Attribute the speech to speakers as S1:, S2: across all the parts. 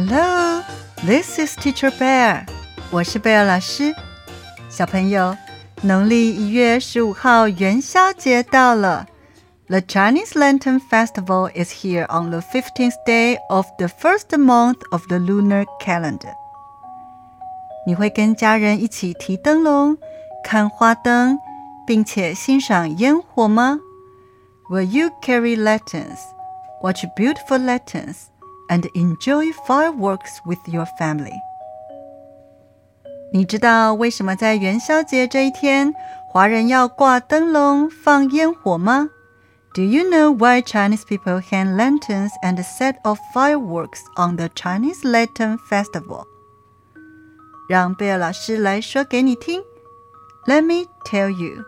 S1: Hello, this is Teacher Bear。我是 Bear 老师。小朋友，农历一月十五号元宵节到了。The Chinese Lantern Festival is here on the 15th day of the first month of the lunar calendar. 你会跟家人一起提灯笼、看花灯，并且欣赏烟火吗？Will you carry lanterns? Watch beautiful lanterns? and enjoy fireworks with your family. 你知道为什么在元宵节这一天，华人要挂灯笼放烟火吗？Do you know why Chinese people hang lanterns and set off fireworks on the Chinese Lantern Festival？让 Bear 老师来说给你听。Let me tell you。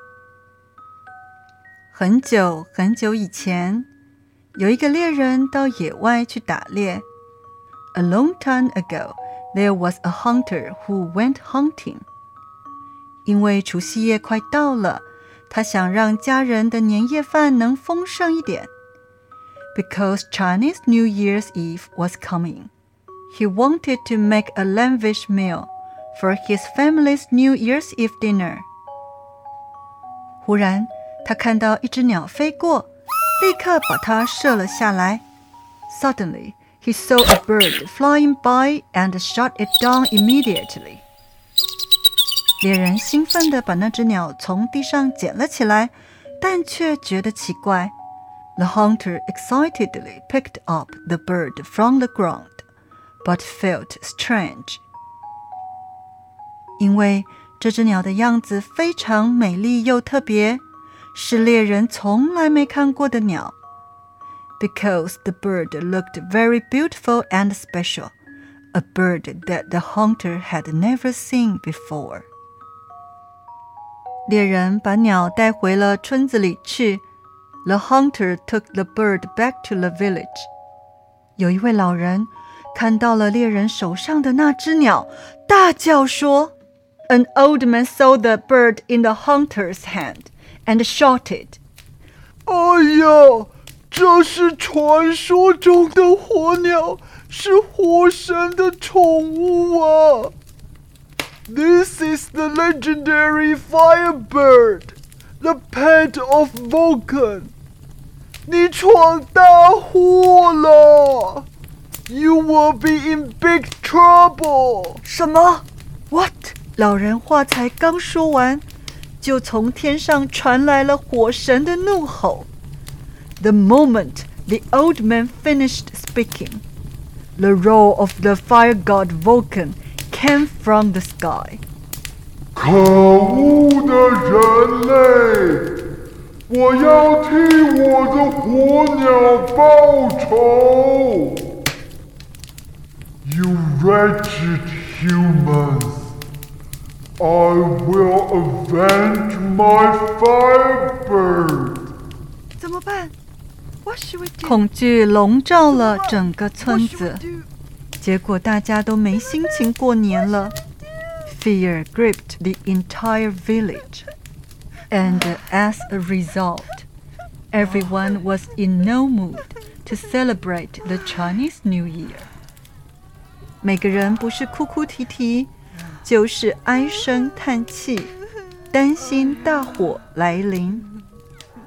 S1: 很久很久以前。有一个猎人到野外去打猎。A long time ago, there was a hunter who went hunting. 因为除夕夜快到了，他想让家人的年夜饭能丰盛一点。Because Chinese New Year's Eve was coming, he wanted to make a lavish meal for his family's New Year's Eve dinner. 忽然，他看到一只鸟飞过。 立刻把它射了下来。Suddenly, he saw a bird flying by and shot it down immediately. 猎人兴奋地把那只鸟从地上捡了起来，但却觉得奇怪。The hunter excitedly picked up the bird from the ground, but felt strange. 因为这只鸟的样子非常美丽又特别。 是猎人从来没看过的鸟。Because the bird looked very beautiful and special, a bird that the hunter had never seen before. 猎人把鸟带回了村子里去。The hunter took the bird back to the village. 有一位老人看到了猎人手上的那只鸟，大叫说：“An old man saw the bird in the hunter's hand and shouted,
S2: 哎呀，这是传说中的火鸟，是火神的宠物啊！This is the legendary firebird, the pet of Vulcan. 你闯大祸了！You will be in big trouble.
S1: 什么？What？老人话才刚说完。 就从天上传来了火神的怒吼。The moment the old man finished speaking, the roar of the fire god Vulcan came from the sky.
S2: 可恶的人类！我要替我的火鸟报仇！You wretched humans! I will avenge my firebird.
S1: 怎么办恐惧笼罩了整个村子，结果大家都没心情过年了。Fear gripped the entire village, and as a result, everyone was in no mood to celebrate the Chinese New Year. 每个人不是哭哭啼啼。 就是唉声叹气，担心大火来临。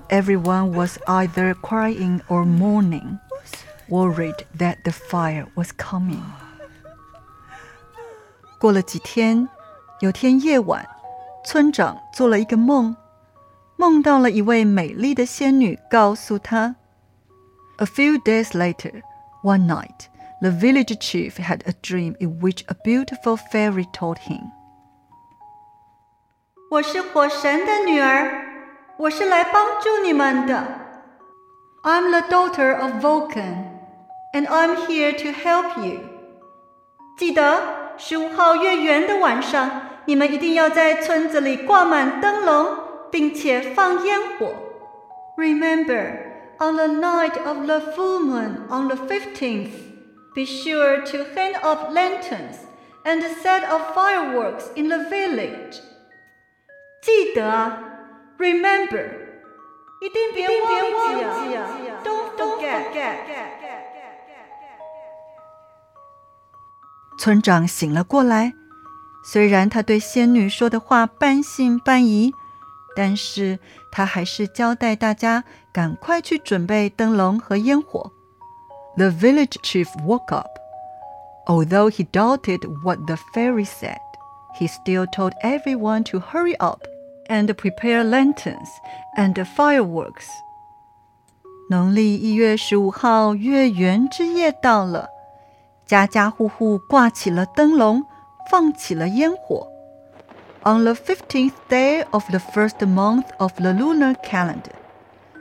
S1: Everyone was either crying or mourning, worried that the fire was coming. 过了几天，有天夜晚，村长做了一个梦，梦到了一位美丽的仙女，告诉他：A few days later, one night the village chief had a dream in which a beautiful fairy told him. 我是火神的女儿，我是来帮助你们的。I'm the daughter of Vulcan, and I'm here to help you. 记得十五号月圆的晚上，你们一定要在村子里挂满灯笼，并且放烟火。Remember, on the night of the full moon on the fifteenth. Be sure to hang up lanterns and set off fireworks in the village. 记得啊，remember，一定别忘记啊，don't forget。村长醒了过来。虽然他对仙女说的话半信半疑，但是他还是交代大家赶快去准备灯笼和烟火。The village chief woke up. Although he doubted what the fairy said, he still told everyone to hurry up and prepare lanterns and fireworks. 农历一月十五号，月圆之夜到了，家家户户挂起了灯笼。放起了烟火。On the fifteenth day of the first month of the lunar calendar,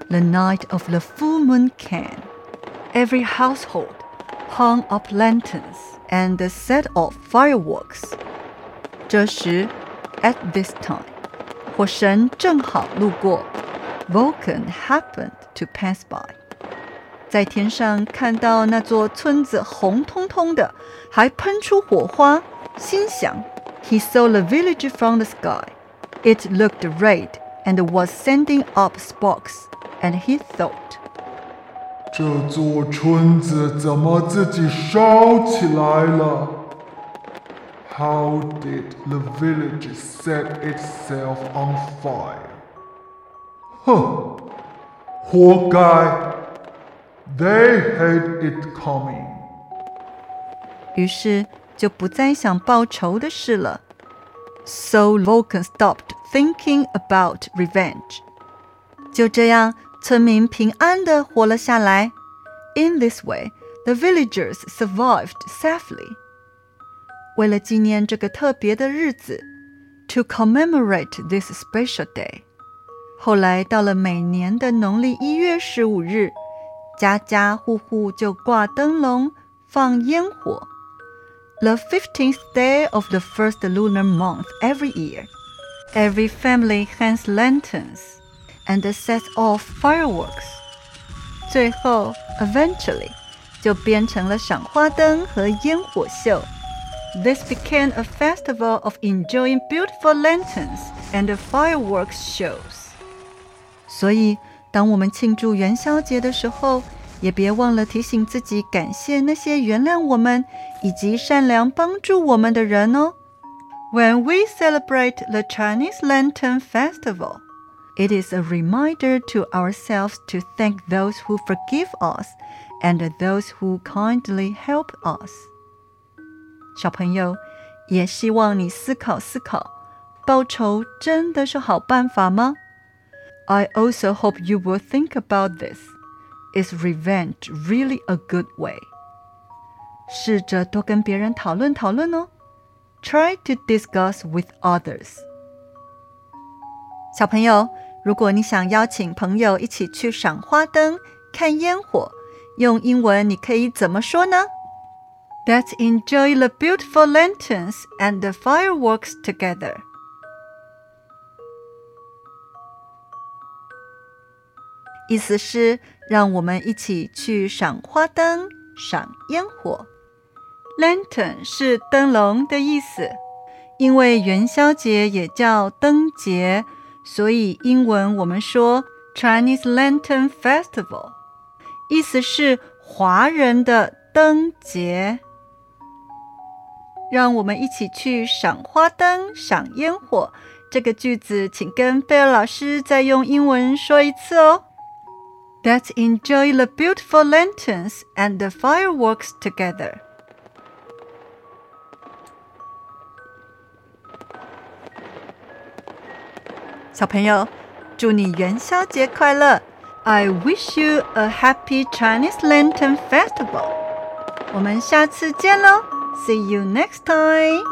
S1: the night of the full moon came. Every household hung up lanterns and set off fireworks. 这时，at this time，火神正好路过，Vulcan happened to pass by. 在天上看到那座村子红彤彤的，还喷出火花。心想，He saw the village from the sky. It looked red and was sending up sparks, and he thought.
S2: 这座村子怎么自己烧起来了？How did the village set itself on fire? 哼，活该！They had it coming.
S1: 于是就不再想报仇的事了。So Vulcan stopped thinking about revenge。就这样， 村民平安地活了下来。In this way, the villagers survived safely。为了纪念这个特别的日子，to commemorate this special day，后来到了每年的农历一月十五日，家家户户就挂灯笼、放烟火。the 15th day of the first lunar month every year. Every family hangs lanterns and sets off fireworks. 最后，eventually 就变成了赏花灯和烟火秀。This became a festival of enjoying beautiful lanterns and fireworks shows. 所以，当我们庆祝元宵节的时候，也别忘了提醒自己感谢那些原谅我们以及善良帮助我们的人哦。When we celebrate the Chinese Lantern Festival, it is a reminder to ourselves to thank those who forgive us and those who kindly help us. 小朋友，也希望你思考思考，报仇真的是好办法吗？I also hope you will think about this. Is revenge really a good way? 试着多跟别人讨论讨论哦。Try to discuss with others. 小朋友， 如果你想邀请朋友一起去赏花灯、看烟火，用英文你可以怎么说呢？Let's enjoy the beautiful lanterns and the fireworks together. 意思是让我们一起去赏花灯、赏烟火。Lantern 是灯笼的意思，因为元宵节也叫灯节，所以英文我们说 Chinese Lantern Festival，意思是华人的灯节。让我们一起去赏花灯、赏烟火。这个句子，请跟 Bear 老师再用英文说一次哦。Let's enjoy the beautiful lanterns and the fireworks together. 小朋友，祝你元宵节快乐！I wish you a happy Chinese Lantern Festival. 我们下次见喽！See you next time.